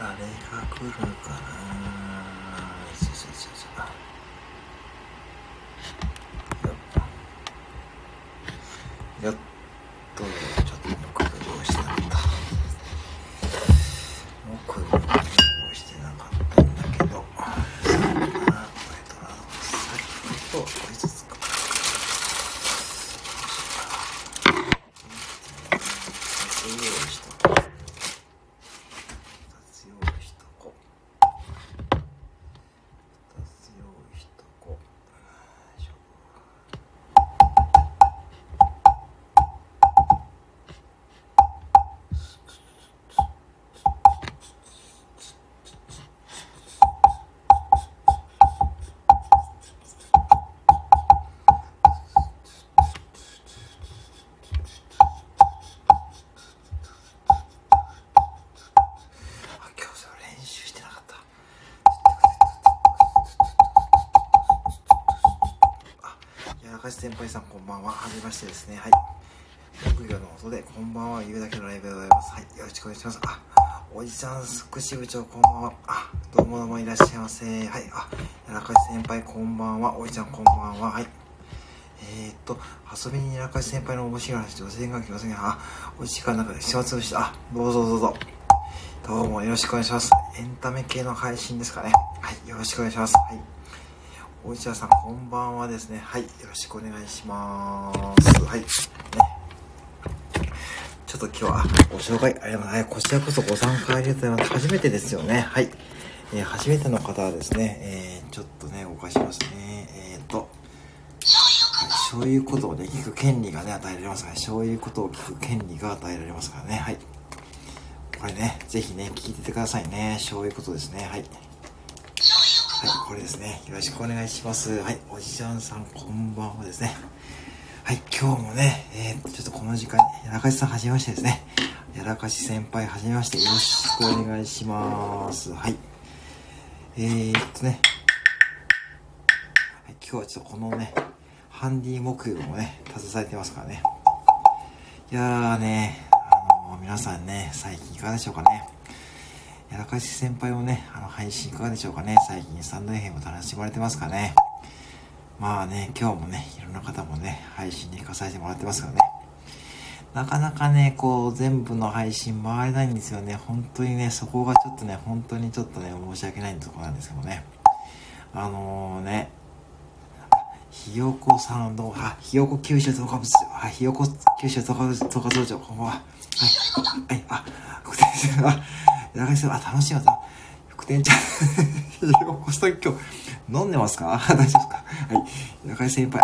誰が来るかな。ましてですねはい。木魚の音でこんばんは言うだけのライブでございます。はい。よろしくお願いします。あおじさん福祉部長こんばんは。あどうもどうもいらっしゃいませ。はい。あやらかし先輩こんばんは。おじちゃんこんばんは。はい。えー、っと、遊びにやらかし先輩の面白い話、女性が来ませんが、あ、お時間の中で暇つぶして、あ、どうぞどうぞ。どうもよろしくお願いします。エンタメ系の配信ですかね。はい、よろしくお願いします。はい。おじちゃさん、こんばんはですね。はい、よろしくお願いします。はい。ね。ちょっと今日はご紹介ありがとうございます。こちらこそご参加ありがとうございます。初めてですよね。はい。えー初めての方はですね、えーちょっとね、動かしますね。えっ、と、そういうことをね、聞く権利がね、与えられますから、そういうことを聞く権利が与えられますからね。はい。これね、ぜひね、聞いててくださいね。そういうことですね。はい。はい、これですね。よろしくお願いします。はい、おじちゃんさん、こんばんはですね。はい、今日もね、えー、ちょっとこの時間、やらかしさんはじめましてですね。やらかし先輩はじめまして、よろしくお願いします。はい。えーっとね、はい、今日はちょっとこのね、ハンディ木魚をね、携えてますからね。いやーね、あの皆さんね、最近いかがでしょうかね。やらかし先輩もね、あの、配信いかがでしょうかね。最近スタンド FM 楽しまれてますかね。まあね、今日もね、いろんな方もね、配信に行かさせてもらってますからね。なかなかね、こう、全部の配信回れないんですよね。本当にね、そこがちょっとね、本当にちょっとね、申し訳ないところなんですけどね。あのーね、ひよこさんどうあ、ひよこ九州増加物、あ、ひよこ九州増加物、増加増長、こんばんは。はい、はい、あ、福天さん、あ、やらかしさん、あ、楽しいわ、福天ちゃん、ひ よこさん今日、飲んでますか？大丈夫ですか？はい、やらかし先輩、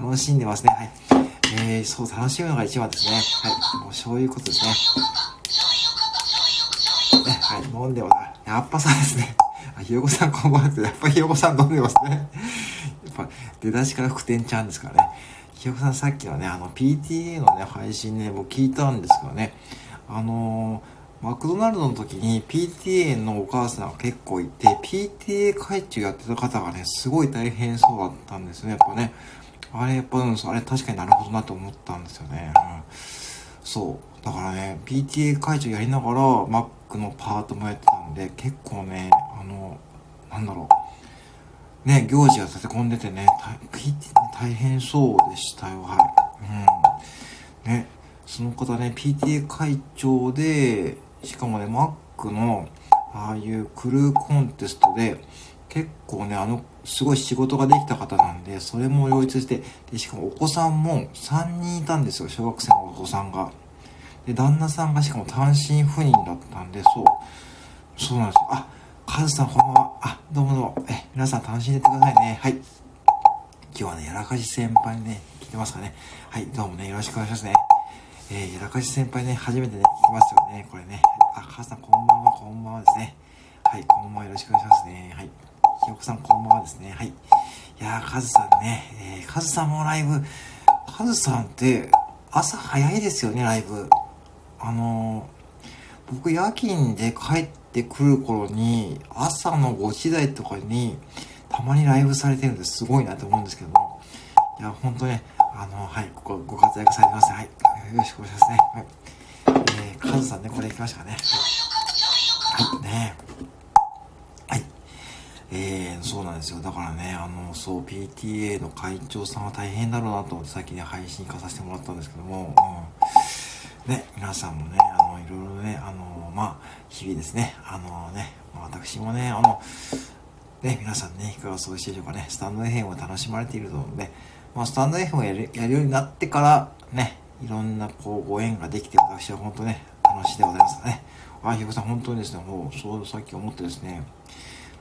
楽しんでますね、はい。えー、そう、楽しむのが一番ですね。はい、もうそういうことですね。ね、はい、飲んでます。やっぱさですね。あ、ひよこさんこんばんは、やっぱひよこさん飲んでますね。やっぱ、出だしから福天ちゃんですからね。ひよこさんさっきのね、あの、PTA のね、配信ね、僕聞いたんですけどね、あのー、マクドナルドの時に PTA のお母さんが結構いて、PTA 会長やってた方がね、すごい大変そうだったんですね、やっぱね。あれ、やっぱ、うん、あれ確かになるほどなと思ったんですよね。うん。そう。だからね、PTA 会長やりながら、Mac のパートもやってたんで、結構ね、あの、なんだろう。ね、行事が立て込んでてね、PTA 大変そうでしたよ、はい。うん。ね、その方ね、PTA 会長で、しかもね、Mac の、ああいうクルーコンテストで、結構ね、あの、すごい仕事ができた方なんで、それも両立して、で、しかもお子さんも3人いたんですよ、小学生のお子さんが。で、旦那さんがしかも単身赴任だったんで、そう。そうなんですよ。あ、カズさんこんばんは。あ、どうもどうも。え、皆さん楽しんでてくださいね。はい。今日はね、やらかし先輩にね、聞いてますかね。はい、どうもね、よろしくお願いしますね。えー、やらかし先輩ね、初めてね、聞きますよね、これね。あ、カズさんこんばんは、こんばんはですね。はい、こんばんは、よろしくお願いしますね。はい。ひよこさんこんばんはですね。はい。いやー、カズさんね、えー、カズさんもライブ、カズさんって朝早いですよね、ライブ。あのー、僕夜勤で帰ってくる頃に、朝の5時台とかに、たまにライブされてるんですごいなと思うんですけども。いや、ほんとね、あの、はい、ここご活躍されてますね。はい。よろしくお願いしますね。はい。えー、カズさんね、これ行きましたかね。はい。ね。はい。えー、そうなんですよ。だからね、あの、そう、PTA の会長さんは大変だろうなと思ってさっきね、配信行かさせてもらったんですけども、うん。ね、皆さんもね、あの、いろいろね、あの、まあ、日々ですね、あのね、私もね、あの、ね、皆さんね、いかがお過ごしでしょうかね。スタンド FM を楽しまれていると思うので、まあ、スタンド FM をやるやるようになってから、ね、いろんなこうご縁ができて、私は本当ね、楽しいでございますね。あ、ひよこさん、本当にですね、もう、そう、さっき思ってですね、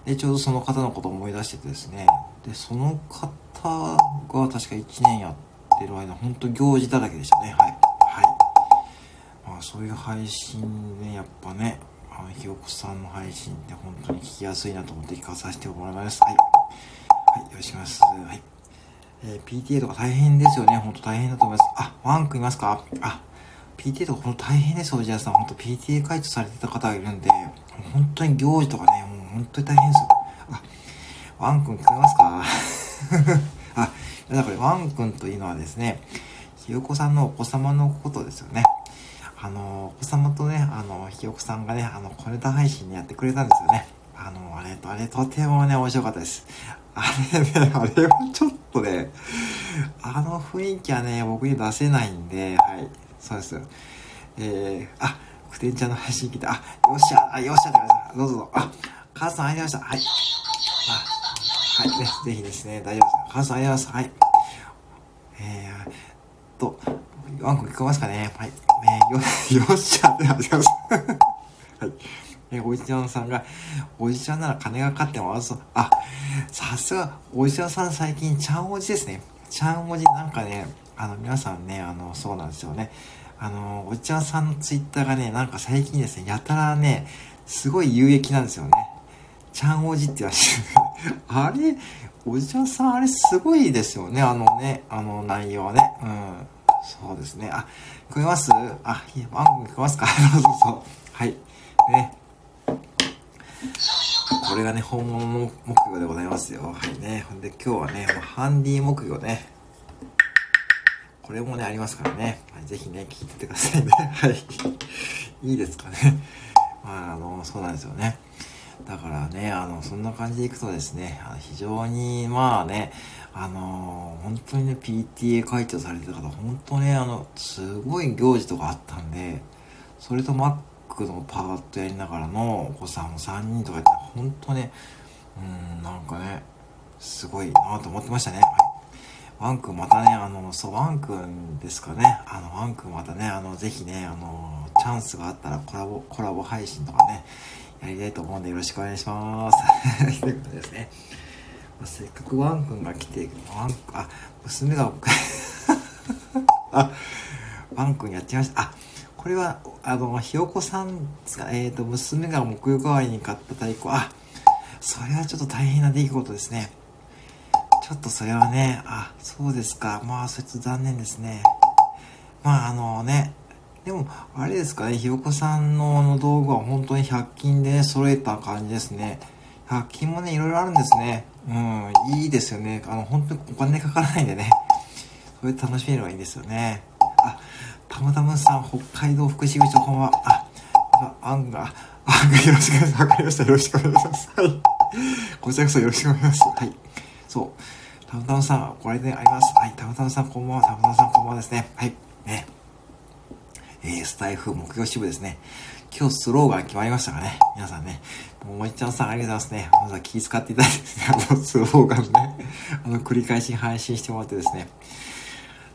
で、ちょうどその方のことを思い出しててですね、で、その方が確か1年やってる間、本当行事だらけでしたね。はい。はい。まあ、そういう配信ね、やっぱね、あの、ひよこさんの配信って本当に聞きやすいなと思って聞かさせてもらいます。はい。はい、よろしくお願いします。はい。えー、PTA とか大変ですよね。ほんと大変だと思います。あ、ワンクいますか？あ、PTA とかほんと大変ですよ、おじやさん。ほんと PTA 会長されてた方がいるんで、本当に行事とかね、もう本当に大変ですよ。あ、ワン君聞こえますか？あ、だからワン君というのはですね、ひよこさんのお子様のことですよね。あの、お子様とね、あの、ひよこさんがね、あの、小ネタ配信やってくれたんですよね。あの、あれと、あれとてもね、面白かったです。あれね、あれはちょっとね、あの雰囲気はね、僕に出せないんで、はい、そうです。えー、あ、くてんちゃんの配信聞いて、あ、よっしゃ、あ、よっしゃってどうぞどうぞ。あ、母さんありがとうございました。はい。あ、はい、ね、ぜひですね、大丈夫です。母さんありがとうございます。はい。えー、と、ワンコ聞こえますかねはい。ねよ、よっしゃってありがとうございます。はい。え、おじちゃんさんが、おじちゃんなら金がかかってもます。あ、さすが、おじちゃんさん最近、ちゃんおじですね。ちゃんおじ、なんかね、あの、皆さんね、あの、そうなんですよね。あの、おじちゃんさんのツイッターがね、なんか最近ですね、やたらね、すごい有益なんですよね。ちゃんおじって言われて。あれ、おじちゃんさん、あれすごいですよね、あのね、あの内容はね。うん。そうですね。あ、聞こえます？あ、いや、番組聞こえますか？そうそうそう。はい。ね。これがね、本物の木魚でございますよ。はいね。ほんで今日はね、ハンディ木魚ね。これもね、ありますからね。はい、ぜひね、聞いててくださいね。はい。いいですかね。まあ、あの、そうなんですよね。だからね、あの、そんな感じでいくとですね、あの非常に、まあね、あの本当にね、PTA 会長されてた方、本当ね、あの、すごい行事とかあったんで、それとマックのパートやりながらのお子さんも3人とかやって、本当ね、うん、なんかね、すごいなと思ってましたね。はい。ワン君またね、あの、そう、ワン君ですかね。あの、ワン君またね、あの、ぜひね、あの、チャンスがあったらコラボ、コラボ配信とかね、やりたいと思うんでよろしくお願いします。ということですね。まあ、せっかくワン君が来て、ワン、あ、娘が あ、ワン君やっちゃいました。あ、これは、あの、ひよこさんが、えっ、ー、と、娘が木曜代わりに買った太鼓、あ、それはちょっと大変な出来事ですね。ちょっとそれはね、あ、そうですか。まあ、そいつ残念ですね。まあ、あのね、でも、あれですかね、ひよこさんのあの道具は本当に100均で、ね、揃えた感じですね。100均もね、いろいろあるんですね。うん、いいですよね。あの、本当にお金かからないんでね。それ楽しめるのがいいですよね。あ、たまたまさん、北海道福祉部長、こんばんは。あ、あんが、あんがよろしくお願いします。わかりました。よろしくお願いします。はい。こちらこそよろしくお願いします。はい。そう。たまたまさん、これであります。はい。たまたまさん、こんばんは。たまたまさん、こんばんはですね。はい。ね。えー、スタイフ目標支部ですね。今日スローガン決まりましたかね。皆さんね。ももいちゃんさんありがとうございますね。まずは気遣っていただいてですね、あのスローガンね、あの繰り返し配信してもらってですね。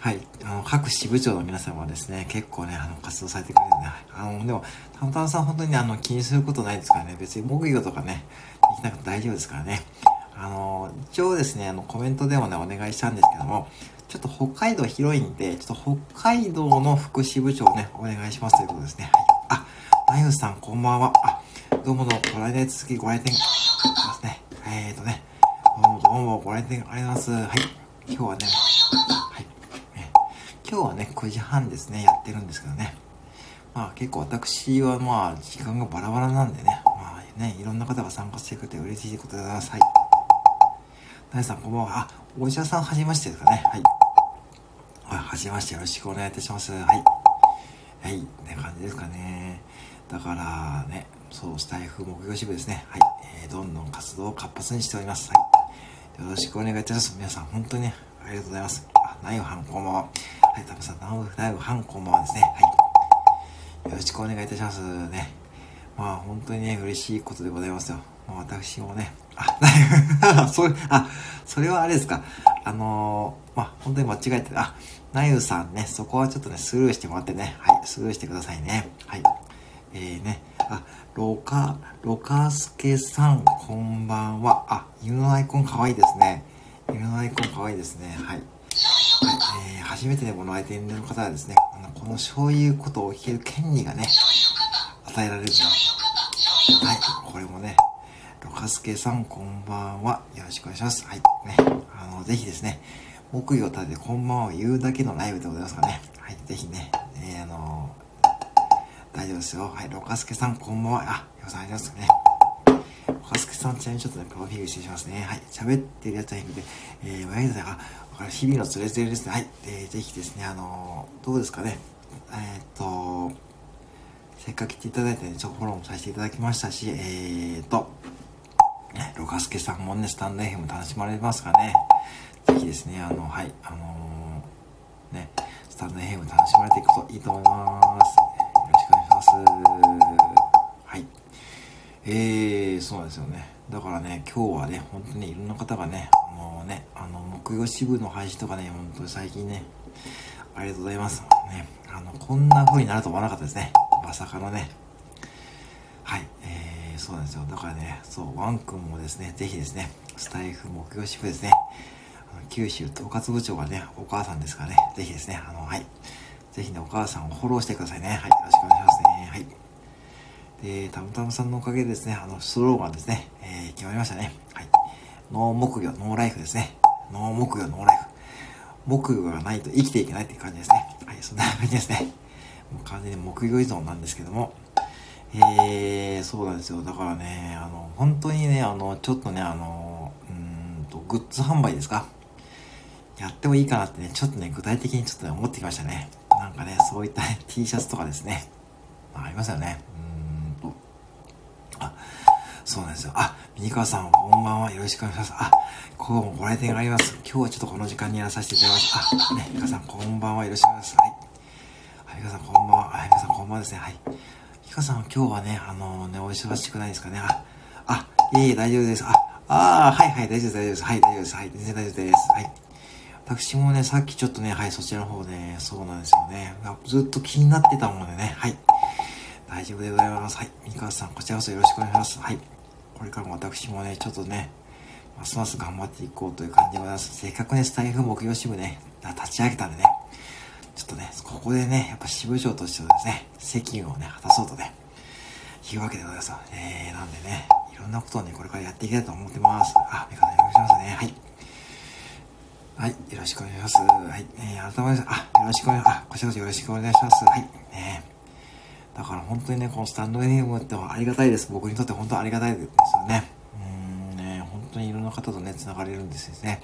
はい。あの、各支部長の皆様はですね、結構ね、あの、活動されてくれるんで、あの、でも、たまたまさん本当に、あの、気にすることないですからね、別に木魚とかね、できなくて大丈夫ですからね。あの、一応ですね、あの、コメントでもね、お願いしたんですけども、ちょっと北海道広いんで、ちょっと北海道の副支部長ね、お願いしますということですね。はい。あ、ナイフさんこんばんは。あ、どうもどうも、ご来店続きご来店ますね。えーとね、どうもどうもご来店ありがとうございます。はい。今日はね、はい。今日はね、9時半ですね、やってるんですけどね。まあ結構私はまあ時間がバラバラなんでね、まあね、いろんな方が参加してくれて嬉しいことでございます。はい。ナイさんこんばんは。あ、お医者さんはじめましてですかね。はい。はい、はじめましてよろしくお願いいたします。はい。はい、って感じですかね。だからね、そう、スタイフ木曜支部ですね。はい。えー、どんどん活動を活発にしております。はい。よろしくお願いいたします。皆さん、本当に、ありがとうございます。あ、ナイフハンこんばんは。はい、タムさん、ナイフハンこんばんはですね。はい。よろしくお願いいたしますね。まあ、本当にね、嬉しいことでございますよ。まあ、私もね、あ、ナイフ、それ、あ、それはあれですか。あのー、まあ、本当に間違えて、あ、ナイフさんね、そこはちょっとね、スルーしてもらってね。はい、スルーしてくださいね。はい。えーね、あ、ロカ、ロカスケさん、こんばんは。あ、犬のアイコンかわいいですね。犬のアイコンかわいいですね。はい。はい、えー、初めてね、この相手の方はですね、あのこのそういうことを聞ける権利がね、与えられると。はい、これもね、ロカスケさん、こんばんは。よろしくお願いします。はい。ね、あの、ぜひですね、木魚を立ててこんばんはを言うだけのライブでございますかね。はい、ぜひね、えー、あの大丈夫ですよ。はい、ロカスケさん、こんばんは。あ、よさんありますね。ロカスケさん、ちなみにちょっとね、プロフィール失礼しますね。はい、喋ってるやつは変で、えー、ワイドで、あ、日々のつれづれですね。はい、えー、ぜひですね、あのー、どうですかね。えー、っと、せっかく来ていただいてね、ちょっとフォローもさせていただきましたし、えー、っと、ね、ロカスケさんもね、スタンド FM 楽しまれますかね。ぜひですね、あの、はい、あの、ね、スタンド FM 楽しまれていくといいと思います。よろしくお願いしますはい。えー、そうなんですよね。だからね、今日はね、本当にいろんな方がね、ね、あの、木曜支部の配信とかね、本当に最近ね、ありがとうございます。ね、あの、こんな風になると思わなかったですね。まさかのね。はい、えー、そうなんですよ。だからね、そう、ワン君もですね、ぜひですね、スタイフ木曜支部ですね、九州統括部長がね、お母さんですからね、ぜひですね、あの、はい。ぜひね、お母さんをフォローしてくださいね。はい。よろしくお願いしますね。はい。で、たむたむさんのおかげでですね、あの、スローガンですね、えー、決まりましたね。はい。ノー木魚、ノーライフですね。ノー木魚、ノーライフ。木魚がないと生きていけないっていう感じですね。はい、そんな感じですね。もう完全に木魚依存なんですけども。えー、そうなんですよ。だからね、あの、本当にね、あの、ちょっとね、あの、うんと、グッズ販売ですかやってもいいかなってね、ちょっとね、具体的にちょっとね、思ってきましたね。なんかね、そういった、ね、T シャツとかですね。ありますよね。うんと。あ、そうなんですよ。あ、ミニカワさん、こんばんは。よろしくお願いします。あ、今日もご来店があります。今日はちょっとこの時間にやらさせていただきます。あ、ね、ミカさん、こんばんは。よろしくお願いします。はい。あ、ミカさん、こんばんは。あ、ミカさん、こんばんはですね。はい。ミカさん、今日はね、あのー、ね、お忙しくないですかね。あ、あ、いえいえ、大丈夫です。あ、ああ、はいはい、大丈夫です、大丈夫です。はい、大丈夫です。はい、全然大丈夫です。はい。私もね、さっきちょっとね、はい、そちらの方で、ね、そうなんですよね。ずっと気になってたものでね、はい。大丈夫でございます。はい。三河さん、こちらこそよろしくお願いします。はい。これからも私もね、ちょっとね、ますます頑張っていこうという感じでございます。せっかくね、スタイフ木曜支部ね、立ち上げたんでね、ちょっとね、ここでね、やっぱ支部長としてですね、責務をね、果たそうとね、いうわけでございます。えー、なんでね、いろんなことをね、これからやっていきたいと思ってます。あ、三河さんよろしくお願いしますね。はい。はい、よろしくお願いします。はい、えー、改めまして、あ、よろしくお願いします。あ、こちらこそよろしくお願いします。はい、ねだから本当にね、このスタンド FM ってありがたいです。僕にとって本当ありがたいですよね。うんね、本当にいろんな方とね、繋がれるんですよね。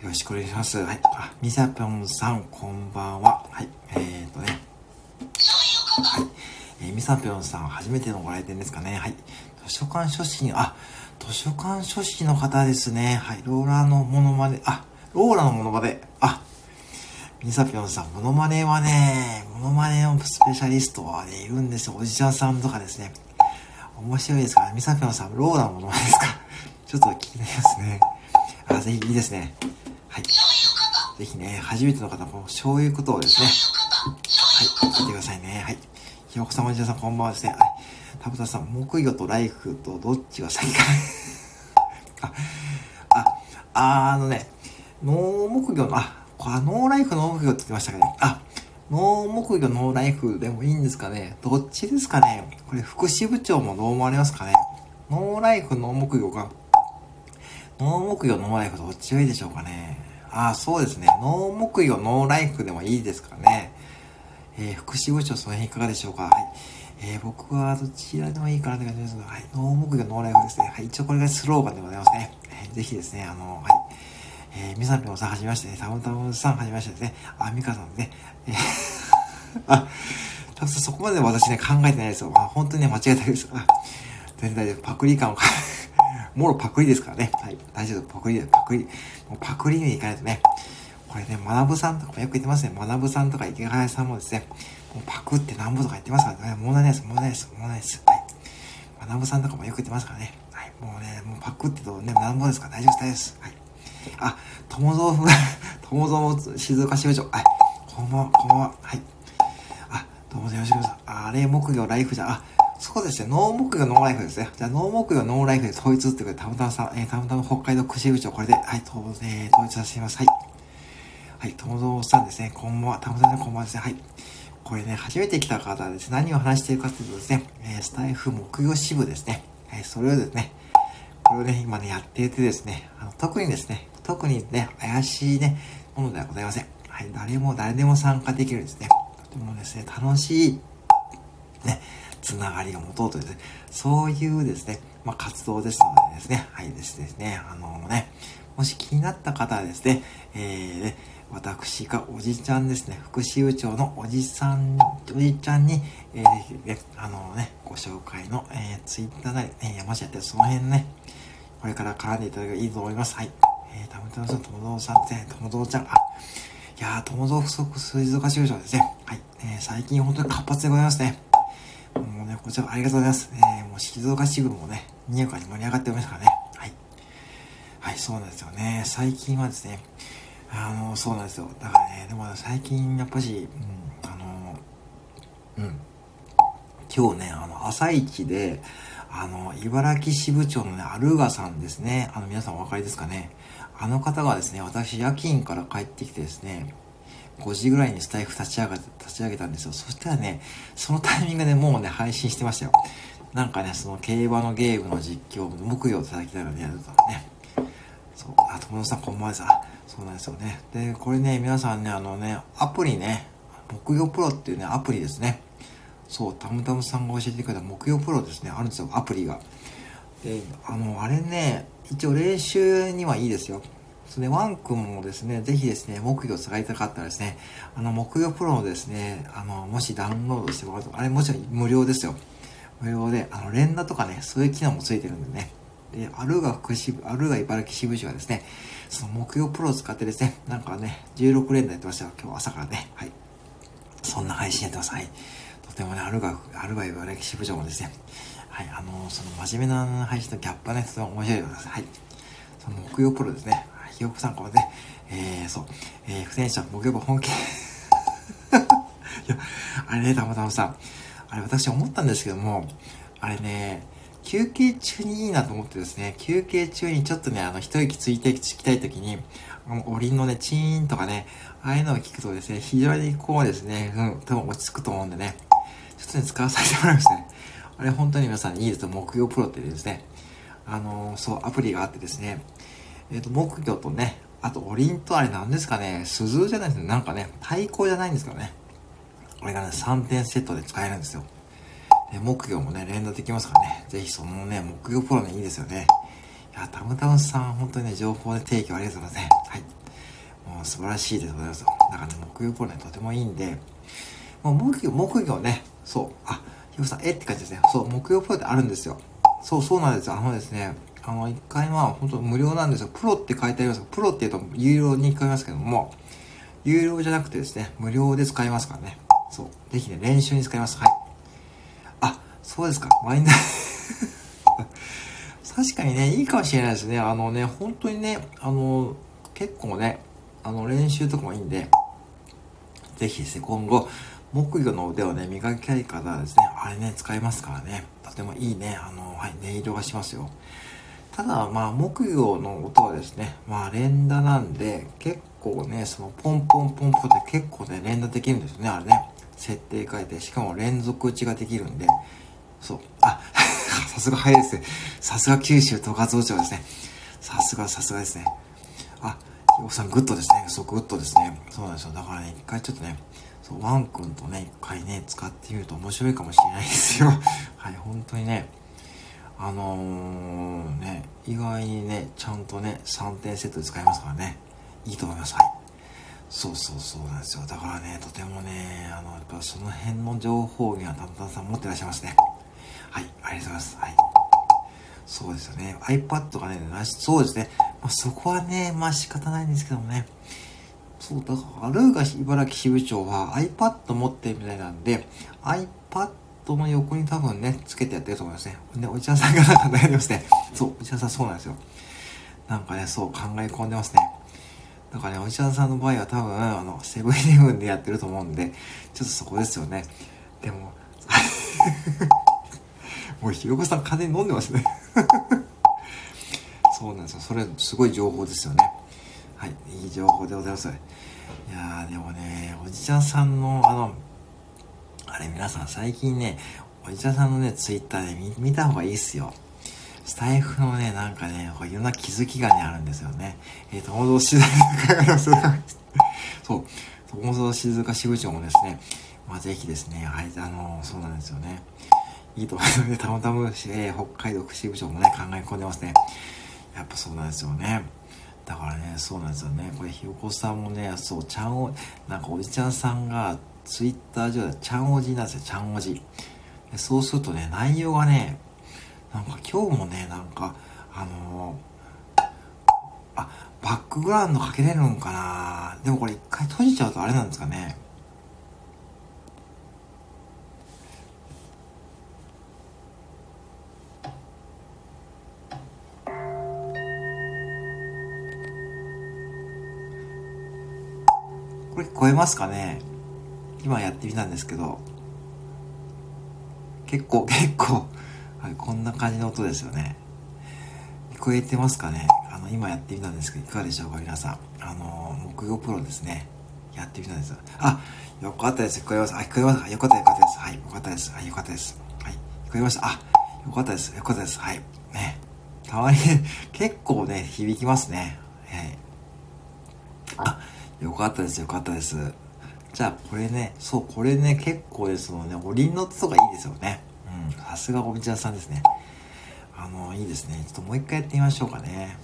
よろしくお願いします。はい、あ、みさぴょんさん、こんばんは。はい、えーとね。はい、えー、みさぴょんさん、初めてのご来店ですかね。はい、図書館書士に、あ、図書館書士の方ですね。はい。ローラーのモノマネ、あ、ローラのモノマネ、あ、ミサピョンさん、モノマネはね、モノマネのスペシャリストはね、いるんですよ。おじちゃんさんとかですね。面白いですから、ミサピョンさん、ローラのモノマネですか？ちょっと気になりますね。あ、ぜひいいですね。はい。ぜひね、初めての方も、そういうことをですね。はい、聞いてくださいね。はい。ひよこさん、おじちゃんさん、こんばんはですね。はい。田畑さん、木魚とライフとどっちが先か？あ、あ、あ、のね、 No 木魚の、あ、あ No Life、No 木魚って言ってましたけど、ね、あ、 No 木魚、 No Life でもいいんですかねどっちですかねこれ、副支部長もどう思われますかね No Life、No 木魚か。 No 木魚、 No Life どっちがいいでしょうかねあ、そうですね。 No 木魚、 No Life でもいいですかね。えー、副支部長、その辺いかがでしょうかはい。えー、僕はどちらでもいいかなって感じですが、はい、 No 木魚 No Life ですね。はい、一応これがスローガンでございますね。えー、ぜひですね、あの、はい。えー、みさぴょんさんはじめましてね、たむたむさんはじめましてですね、あ、みかさんですね、えー、あ、多分そこまで私ね、考えてないですよ。まあ、本当にね、間違えたです。全体でパクリ感を もろパクリですからね。はい。大丈夫。パクリで、パクリ。もうパクリに行かないとね。これね、学さんとかもよく言ってますね。学さんとか池谷さんもですね、もうパクってなんぼとか言ってますからね。問題ないです。問題ないです。問題ないです。はい。学さんとかもよく言ってますからね。はい。もうね、もうパクってとね、なんぼですから大丈夫です。はい。あ、友蔵、友蔵静岡支部長。はい。こんばんは、こんばんは。はい。あ、どうもよろしくお願いします。あれ、木魚ライフじゃん、あ、そうですね。ノー木魚ノーライフですね。じゃあ、ノー木魚ノーライフで統一ってことで、たまたまさん、えー、たまたま北海道串部長、これで、はい、統,、えー、統一させています。はい。はい、友蔵さんですね。こんばんは。たまたまこんばんはですね。はい。これね、初めて来た方はですね、何を話しているかというとですね、えー、スタイフ木魚支部ですね。はい、それをですね、これをね、今ね、やっていてですね、あの特にですね、特にね、怪しいね、ものではございません。はい、誰も、誰でも参加できるんですね、とてもですね、楽しい、ね、つながりを持とうというですね、そういうですね、まあ、活動ですのでですね、はいですね、あのね、もし気になった方はですね、えー、ね、私がおじちゃんですね、副支部長のおじさん、おじちゃんに、えー、あのね、ご紹介の、えー、ツイッターなり、えー、山下やってその辺ね、これから絡んでいただければいいと思います。はい。えー、たむたむさん、ともぞうさんですね、ともぞうちゃん、あ、いやー、ともぞう不足水族支部長ですね。はい。えー、最近本当に活発でございますね。もうね、こちらありがとうございます。えー、もう静岡支部もね、にやかに盛り上がっておりますからね。はい。はい、そうなんですよね。最近はですね、あの、そうなんですよ。だからね、でも最近やっぱし、うん、あの、うん。今日ね、あの、朝一で、あの、茨城支部長のね、アルーガさんですね。あの、皆さんお分かりですかね？あの方がですね、私夜勤から帰ってきてですね、5時ぐらいにスタイフ立ち上げ立ち上げたんですよ。そしたらね、そのタイミングでもうね、配信してましたよ。なんかね、その競馬のゲームの実況、木曜叩きながらやるとね。そう、あ、友野さんこんばんはです。あ、そうなんですよね。で、これね、皆さんね、あのね、アプリね、木曜プロっていうね、アプリですね。そう、たむたむさんが教えてくれた木曜プロですね、あるんですよ、アプリが。で、あの、あれね、一応練習にはいいですよ。それで、ワン君もですね、ぜひですね、木魚使いたかったらですね、あの、木魚プロのですね、あの、もしダウンロードしてもらうと、あれもちろん無料ですよ。無料で、あの、連打とかね、そういう機能もついてるんでね。で、あるが福祉部、あるが茨城支部長はですね、その木曜プロを使ってですね、なんかね、16連打やってましたよ。今日朝からね。はい。そんな配信やってます。はい。とてもね、あるが、あるが茨城支部長もですね、はい、あのー、その真面目な配信とギャップはね、とても面白いです。はい。その木曜プロですね。ひよこさん、これね、えー、そう、えー、不戦者、木曜日本気。いや、あれね、たまたまさん、あれ私思ったんですけども、あれね、休憩中にいいなと思ってですね、休憩中にちょっとね、あの、一息ついてきたいときに、あの、おりんのね、チーンとかね、ああいうのを聞くとですね、非常にこうですね、うん、多分落ち着くと思うんでね、使わさせてもらいましたね。あれ本当に皆さんいいですよ、木曜プロってですね、あのー、そう、アプリがあってですね、えっ、ー、と、木魚とね、あと、おりんとあれ何ですかね、鈴じゃないですね、なんかね、太鼓じゃないんですけどね、これがね、3点セットで使えるんですよ。で、木魚もね、連打できますからね。ぜひそのね、木魚プロね、いいですよね。いや、タムタムさん、本当にね、情報で提供ありがとうございますね。はい。もう素晴らしいでございますよ。だからね、木魚プロね、とてもいいんで、もう木魚、木魚ね、そう、あ、ひろさん、えって感じですね。そう、木曜プロってあるんですよ。そう、そうなんですよ。あのですね、あの、一回は本当無料なんですよ。プロって書いてありますプロって言うと有料に買いますけども、有料じゃなくてですね、無料で使いますからね。そう。ぜひね、練習に使います。はい。あ、そうですか。マインダー 確かにね、いいかもしれないですね。あのね、本当にね、あの、結構ね、あの、練習とかもいいんで、ぜひですね、今後、木魚の腕をね、磨きたい方はですね、あれね、使いますからね、とてもいいね、あの、はい、音色がしますよ。ただ、まあ、木魚の音はですね、まあ、連打なんで、結構ね、その、ポンポンポンポンって結構ね、連打できるんですよね、あれね。設定変えて、しかも連続打ちができるんで、そう。あ、さすが早いですね。さすが九州都活王朝ですね。さすが、さすがですね。あ、ひよさんグッドですね。そう、グッドですね。そうなんですよ。だからね、一回ちょっとね、そう、ワン君とね、一回ね、使ってみると面白いかもしれないですよ。はい、本当にね、あのー、ね、意外にね、ちゃんとね、3点セットで使えますからね、いいと思います。はい。そうそうそうなんですよ。だからね、とてもね、あの、やっぱその辺の情報にはたんたんさん持ってらっしゃいますね。はい、ありがとうございます。はい。そうですよね。iPad がね、そうですね。まあ、そこはね、まあ仕方ないんですけどもね。そう、だから、ルーガ茨城支部長は iPad 持ってるみたいなんで、iPad の横に多分ね、つけてやってると思いますね。で、お茶さんがなんか悩んでますね。そう、お茶さんそうなんですよ。なんかね、そう考え込んでますね。だからね、お医者さんの場合は多分、あの、セブンイレブンでやってると思うんで、ちょっとそこですよね。でも、もうひろこさん金飲んでますね そうなんですよ。それ、すごい情報ですよね。はい、いい情報でございます。いやー、でもね、おじちゃんさんの、あの、あれ皆さん最近ね、おじちゃんさんのね、ツイッターで見見た方がいいっすよ。スタイフのね、なんかね、こういろんな気づきがね、あるんですよね。えっ、ー、と、報道静か、そう、報道静か支部長もですね、まあ、ぜひですね、はい、あの、そうなんですよね。いいと思いますね。たまたま、えー、北海道支部長もね、考え込んでますね。やっぱそうなんですよね。だからね、そうなんですよね。これ、ひよこさんもね、そう、ちゃんお、なんかおじちゃんさんが、ツイッター上でちゃんおじなんですよ、ちゃんおじ。そうするとね、内容がね、なんか今日もね、なんか、あのー、あ、バックグラウンドかけれるんかなでもこれ一回閉じちゃうとあれなんですかね。これ聞こえますかね？今やってみたんですけど、結構、結構、はい、こんな感じの音ですよね。聞こえてますかね？あの、今やってみたんですけど、いかがでしょうか？皆さん。あの、木曜プロですね。やってみたんです。あ、よかったです。聞こえます。あ、聞こえます。よか？った、よかったです。はい、よかったです。はい、よかったです。はい、聞こえました。あ、よかったです。よかったです。はい。ね。たまに結構ね、響きますね。えー、あ、よかったです。よかったです。じゃあ、これね、そう、これね、結構ですもんね、おりんの音とかいいですよね。うんさすがおみちゃさんですね。あの、いいですね。ちょっともう一回やってみましょうかね。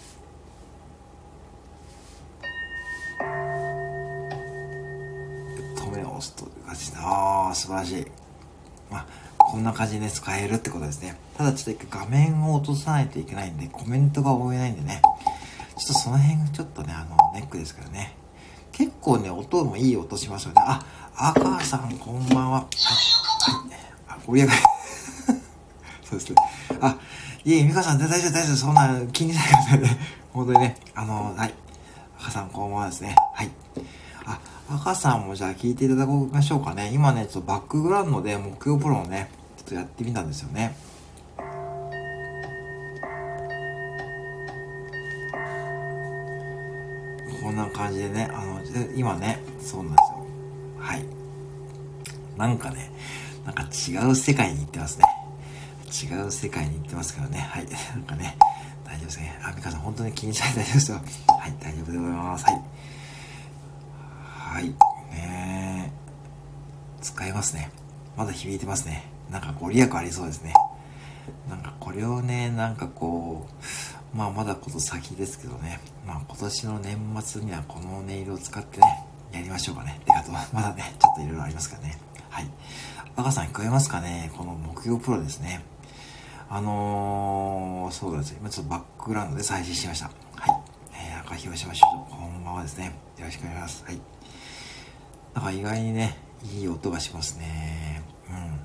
止めを押すという感じで、ああ、素晴らしい。まあ、こんな感じで使えるってことですね。ただちょっと一回画面を落とさないといけないんで、コメントが追えないんでね。ちょっとその辺がちょっとね、あの、ネックですからね。結構ね、音もいい音しますよね。あ、赤さんこんばんは。はい。い。あ、盛り上がり。そうですね。あ、いえ、美香さん、大丈夫、大丈夫、そんな気にしないでくださいね。本当にね、あの、はい。赤さん、こんばんはですね。はい。あ、赤さんもじゃあ聞いていただきましょうかね。今ね、ちょっとバックグラウンドで木曜プロをね、ちょっとやってみたんですよね。感じでね、あの、今ね、そうなんですよ。はい。なんかね、なんか違う世界に行ってますね。違う世界に行ってますからね。はい。なんかね、大丈夫ですね。あ、ミカさん、本当に気にしないで大丈夫ですよ。はい、大丈夫でございます。はい。はい。ね使えますね。まだ響いてますね。なんかご利益ありそうですね。なんかこれをね、なんかこう、まあまだこと先ですけどね。まあ今年の年末にはこのネイルを使ってね、やりましょうかね。てかと、まだね、ちょっといろいろありますからね。はい。赤さん聞こえますかね？この木曜プロですね。あのー、そうです今ちょっとバックグラウンドで再生しました。はい。えー、赤広島市長、こんばんはですね。よろしくお願いします。はい。なんか意外にね、いい音がしますね。うん。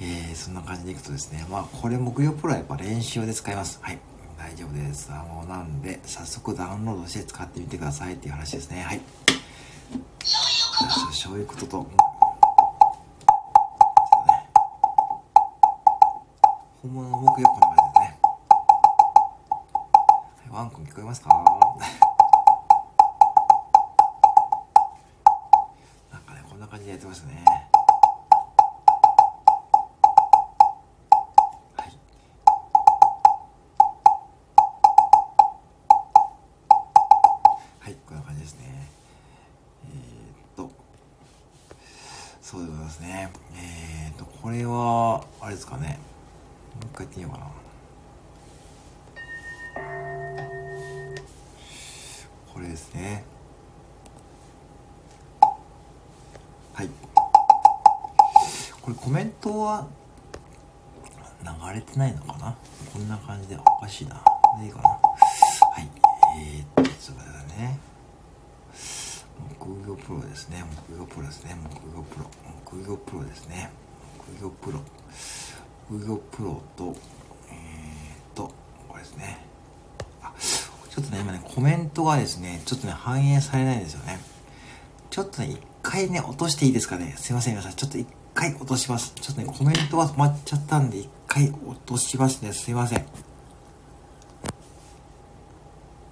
えー、そんな感じでいくとですね、まあ、これ木曜プロはやっぱ練習で使います。はい。大丈夫です。あの、なんで、早速ダウンロードして使ってみてくださいっていう話ですね。はい。そういうことと、本物の木曜こんな感じですね。はい、ワンコン聞こえますか？なんかね、こんな感じでやってますね。コメントは流れてないのかな？こんな感じでおかしいな。でいいかな？はい。えー、っと、ちょっと待ってね。木魚プロですね。木魚プロですね。木魚プロ。木魚プロですね。木魚プロ。木魚プロと、えー、っと、これですね。あ、ちょっとね、今ね、コメントがですね、ちょっとね、反映されないんですよね。ちょっとね、一回ね、落としていいですかね？すいません、皆さん。ちょっと回落とします。ちょっとね、コメントが止まっちゃったんで、一回落としますね。すいません。